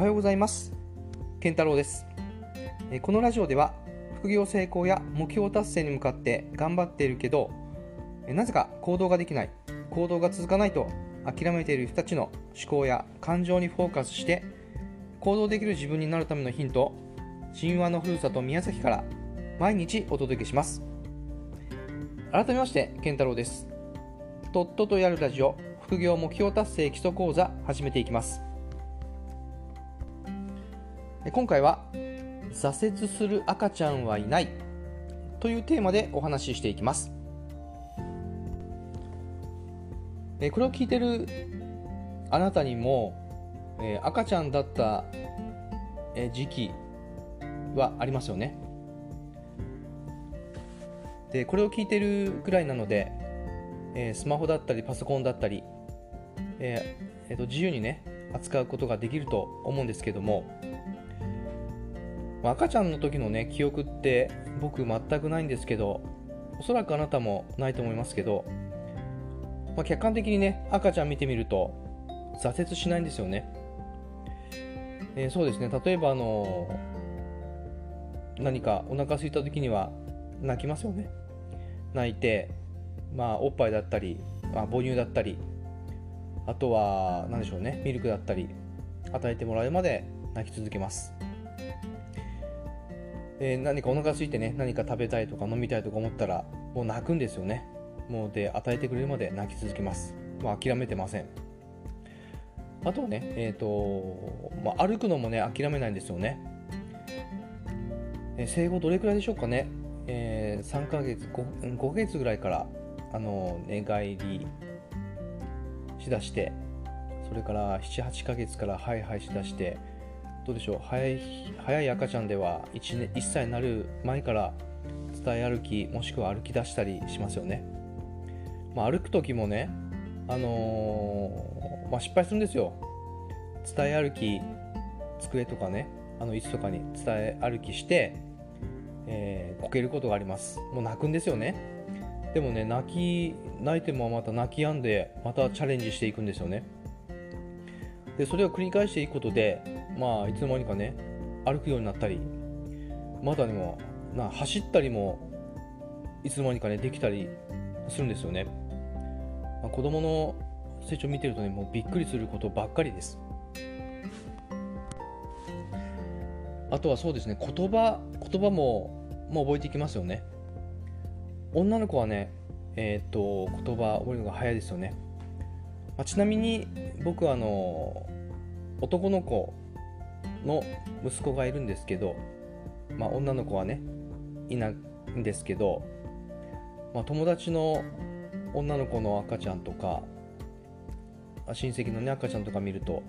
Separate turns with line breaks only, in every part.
おはようございます。健太郎です。このラジオでは副業成功や目標達成に向かって頑張っているけどえなぜか行動ができない行動が続かないと諦めている人たちの思考や感情にフォーカスして行動できる自分になるためのヒントを神話のふるさと宮崎から毎日お届けします。改めまして健太郎です。とっととやるラジオ副業目標達成基礎講座始めていきます。今回は挫折する赤ちゃんはいないというテーマでお話ししていきます。これを聞いてるあなたにも、赤ちゃんだった、時期はありますよね。でこれを聞いてるくらいなので、スマホだったりパソコンだったり、えーえーと自由にね扱うことができると思うんですけども、赤ちゃんの時のね記憶って僕全くないんですけどおそらくあなたもないと思いますけど、まあ、客観的にね赤ちゃん見てみると挫折しないんですよね、えーそうですね。例えばあの何かお腹空いた時には泣きますよね。泣いてまあおっぱいだったり、まあ、母乳だったりあとは何でしょうね。ミルクだったり与えてもらうまで泣き続けます。えー何かお腹空いてね何か食べたいとか飲みたいとか思ったらもう泣くんですよね。もうで与えてくれるまで泣き続けます。もう諦めてません。あとはねえっ、と、まあ、歩くのもね諦めないんですよね、えー生後どれくらいでしょうかね、えー3ヶ月 5, 5ヶ月ぐらいからあの寝返りしだしてそれから78ヶ月からハイハイしだしてどうでしょう。早い早い赤ちゃんでは 1, 年1歳になる前から伝え歩きもしくは歩き出したりしますよね、まあ、歩く時もね、あのーまあ、失敗するんですよ。伝え歩き机とかねあの椅子とかに伝え歩きして、えーこけることがあります。もう泣くんですよね。でもね泣き泣いてもまた泣き止んでまたチャレンジしていくんですよね。でそれを繰り返していくことでまあいつの間にかね歩くようになったりまたでもな走ったりもいつの間にかねできたりするんですよね、まあ、子供の成長を見てるとねもうびっくりすることばっかりです。あとはそうですね言葉言葉ももう覚えていきますよね。女の子はねえっ、と言葉覚えるのが早いですよね、あちなみに僕はあの男の子の息子がいるんですけど、まあ、女の子はねいないんですけど、まあ、友達の女の子の赤ちゃんとか親戚のね赤ちゃんとか見ると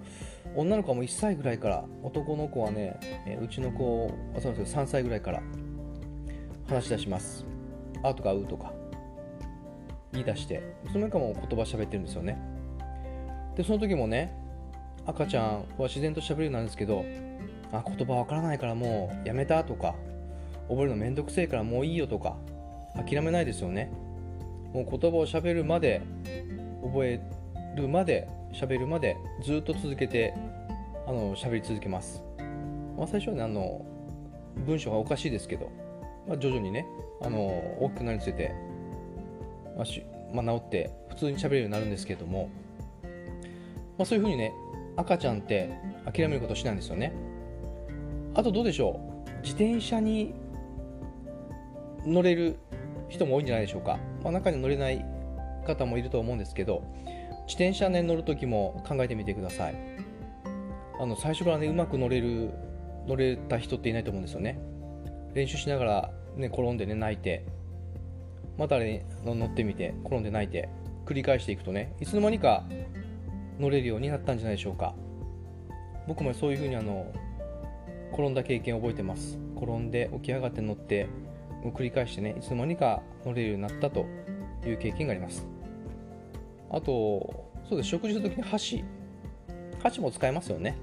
女の子はもう1歳ぐらいから男の子はね、えうちの子あそうなんですよ3歳ぐらいから話し出します「あ」とか「う」とか言い出してその中も言葉喋ってるんですよね。でその時もね赤ちゃんは自然と喋るようになるんですけどあ言葉わからないからもうやめたとか覚えるのめんどくせえからもういいよとか諦めないですよね。もう言葉を喋るまで覚えるまで喋るまでずっと続けてあの喋り続けます、まあ、最初はねあの文章がおかしいですけど、まあ、徐々にねあの大きくなるにつれて、まあしまあ、治って普通に喋れるようになるんですけども、まあ、そういうふうにね赤ちゃんって諦めることしないんですよね。あとどうでしょう？自転車に乗れる人も多いんじゃないでしょうか、まあ、中に乗れない方もいると思うんですけど自転車ね乗る時も考えてみてください。あの最初からねうまく乗れる乗れた人っていないと思うんですよね。練習しながら、ね、転んでね泣いてまたね乗ってみて転んで泣いて繰り返していくとねいつの間にか乗れるようになったんじゃないでしょうか。僕もそういうふうにあの転んだ経験を覚えてます。転んで起き上がって乗って繰り返してねいつの間にか乗れるようになったという経験があります。あとそうです。食事の時に箸。箸も使えますよね。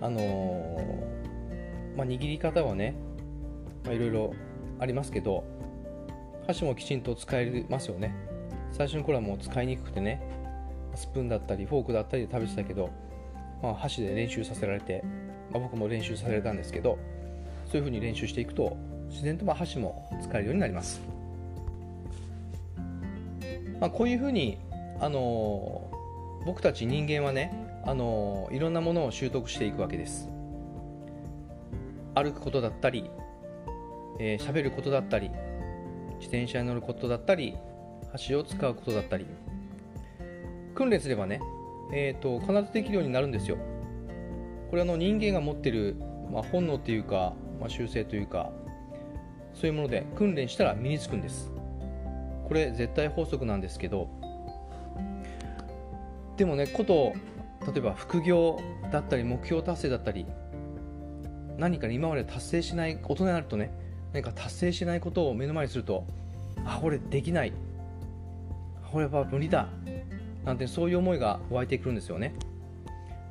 あのーまあ、握り方はねまあいろいろありますけど箸もきちんと使えますよね。最初の頃はもう使いにくくてねスプーンだったりフォークだったりで食べてたけど、ままあ、箸で練習させられて、まあ、僕も練習させられたんですけどそういうふうに練習していくと自然とまあ箸も使えるようになります、まあ、こういうふうに、あのー、僕たち人間はね、あのー、いろんなものを習得していくわけです。歩くことだったりえー、喋ることだったり自転車に乗ることだったり橋を使うことだったり訓練すればね、えーと、必ずできるようになるんですよ。これはの人間が持ってる、まあ、本能というか、まあ、習性というかそういうもので訓練したら身につくんです。これ絶対法則なんですけどでもねこと例えば副業だったり目標達成だったり何か今まで達成しない大人になるとね何か達成しないことを目の前にするとあこれできない。これは無理だ。なんてそういう思いが湧いてくるんですよね、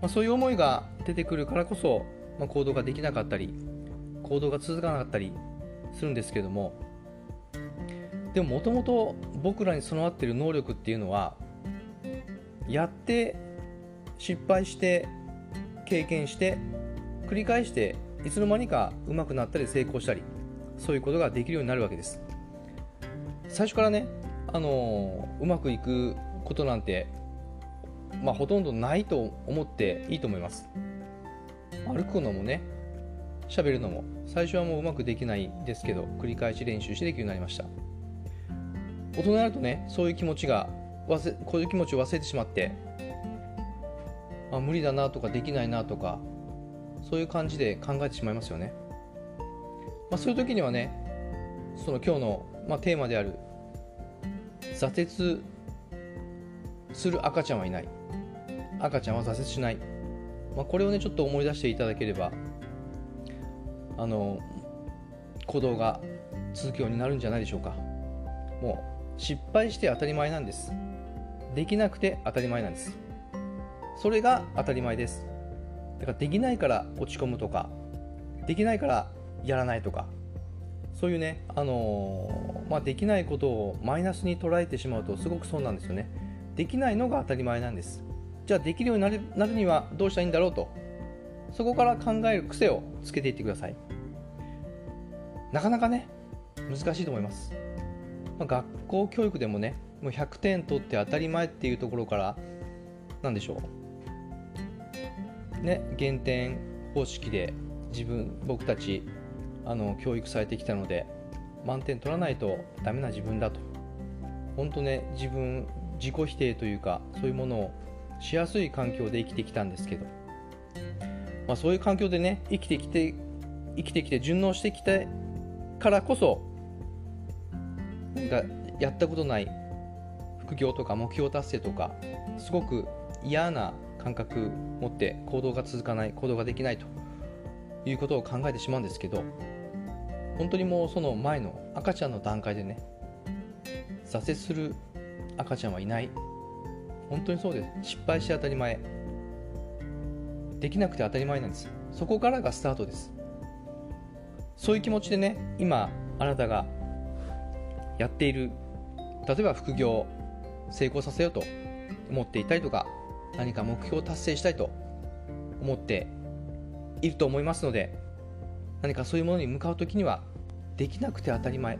まあ、そういう思いが出てくるからこそ、まあ、行動ができなかったり行動が続かなかったりするんですけども。でももともと僕らに備わっている能力っていうのはやって失敗して経験して繰り返していつの間にか上手くなったり成功したりそういうことができるようになるわけです。最初からね、あのうまくいくことなんて、まあ、ほとんどないと思っていいと思います。歩くのもね喋るのも最初はもううまくできないですけど繰り返し練習してできるようになりました。大人になるとねそういう気持ちが忘れこういう気持ちを忘れてしまってあ無理だなとかできないなとかそういう感じで考えてしまいますよね。まあ、そういう時にはねその今日の、まあ、テーマである挫折する赤ちゃんはいない。赤ちゃんは挫折しない、まあ、これをねちょっと思い出していただければあの行動が続くようになるんじゃないでしょうか。もう失敗して当たり前なんです。できなくて当たり前なんです。それが当たり前です。だからできないから落ち込むとかできないからやらないとかそういうね、あのー、まあ、できないことをマイナスに捉えてしまうとすごくそうなんですよね。できないのが当たり前なんです。じゃあできるようになるなるにはどうしたらいいんだろうと。そこから考える癖をつけていってください。なかなかね難しいと思います、まあ、学校教育でもねもう100点取って当たり前っていうところから何でしょう。ね減点方式で自分僕たちあの教育されてきたので満点取らないとダメな自分だと。本当ね自分自己否定というかそういうものをしやすい環境で生きてきたんですけど、まあ、そういう環境でね生きてきて生きてきて順応してきたからこそなんかやったことない副業とか目標達成とかすごく嫌な感覚持って行動が続かない行動ができないということを考えてしまうんですけど本当にもうその前の赤ちゃんの段階でね挫折する赤ちゃんはいない。本当にそうです。失敗して当たり前。できなくて当たり前なんですそこからがスタートです。そういう気持ちでね今あなたがやっている例えば副業成功させようと思っていたりとか何か目標を達成したいと思っていると思いますので何かそういうものに向かう時にはできなくて当たり前。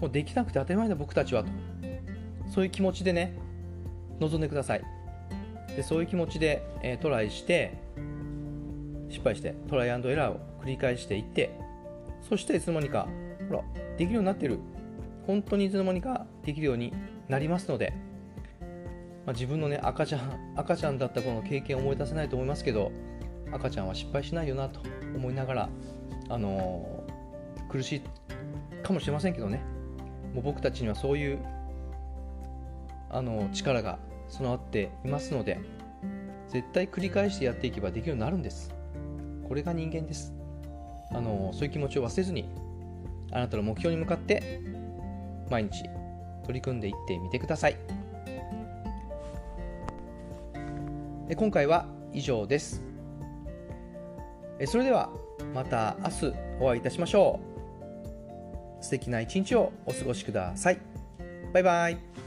もうできなくて当たり前だ僕たちはとそういう気持ちでね臨んでください。でそういう気持ちで、えー、トライして失敗してトライアンドエラーを繰り返していってそしていつの間にかほらできるようになってる。本当にいつの間にかできるようになりますので、まあ、自分のね赤ちゃん赤ちゃんだったこの経験を思い出せないと思いますけど赤ちゃんは失敗しないよなと思いながら、あのー、苦しいかもしれませんけどね。もう僕たちにはそういう、あの、力が備わっていますので絶対繰り返してやっていけばできるようになるんです。これが人間です、あの、そういう気持ちを忘れずにあなたの目標に向かって毎日取り組んでいってみてください。今回は以上です。それではまた明日お会いいたしましょう。素敵な一日をお過ごしください。バイバイ。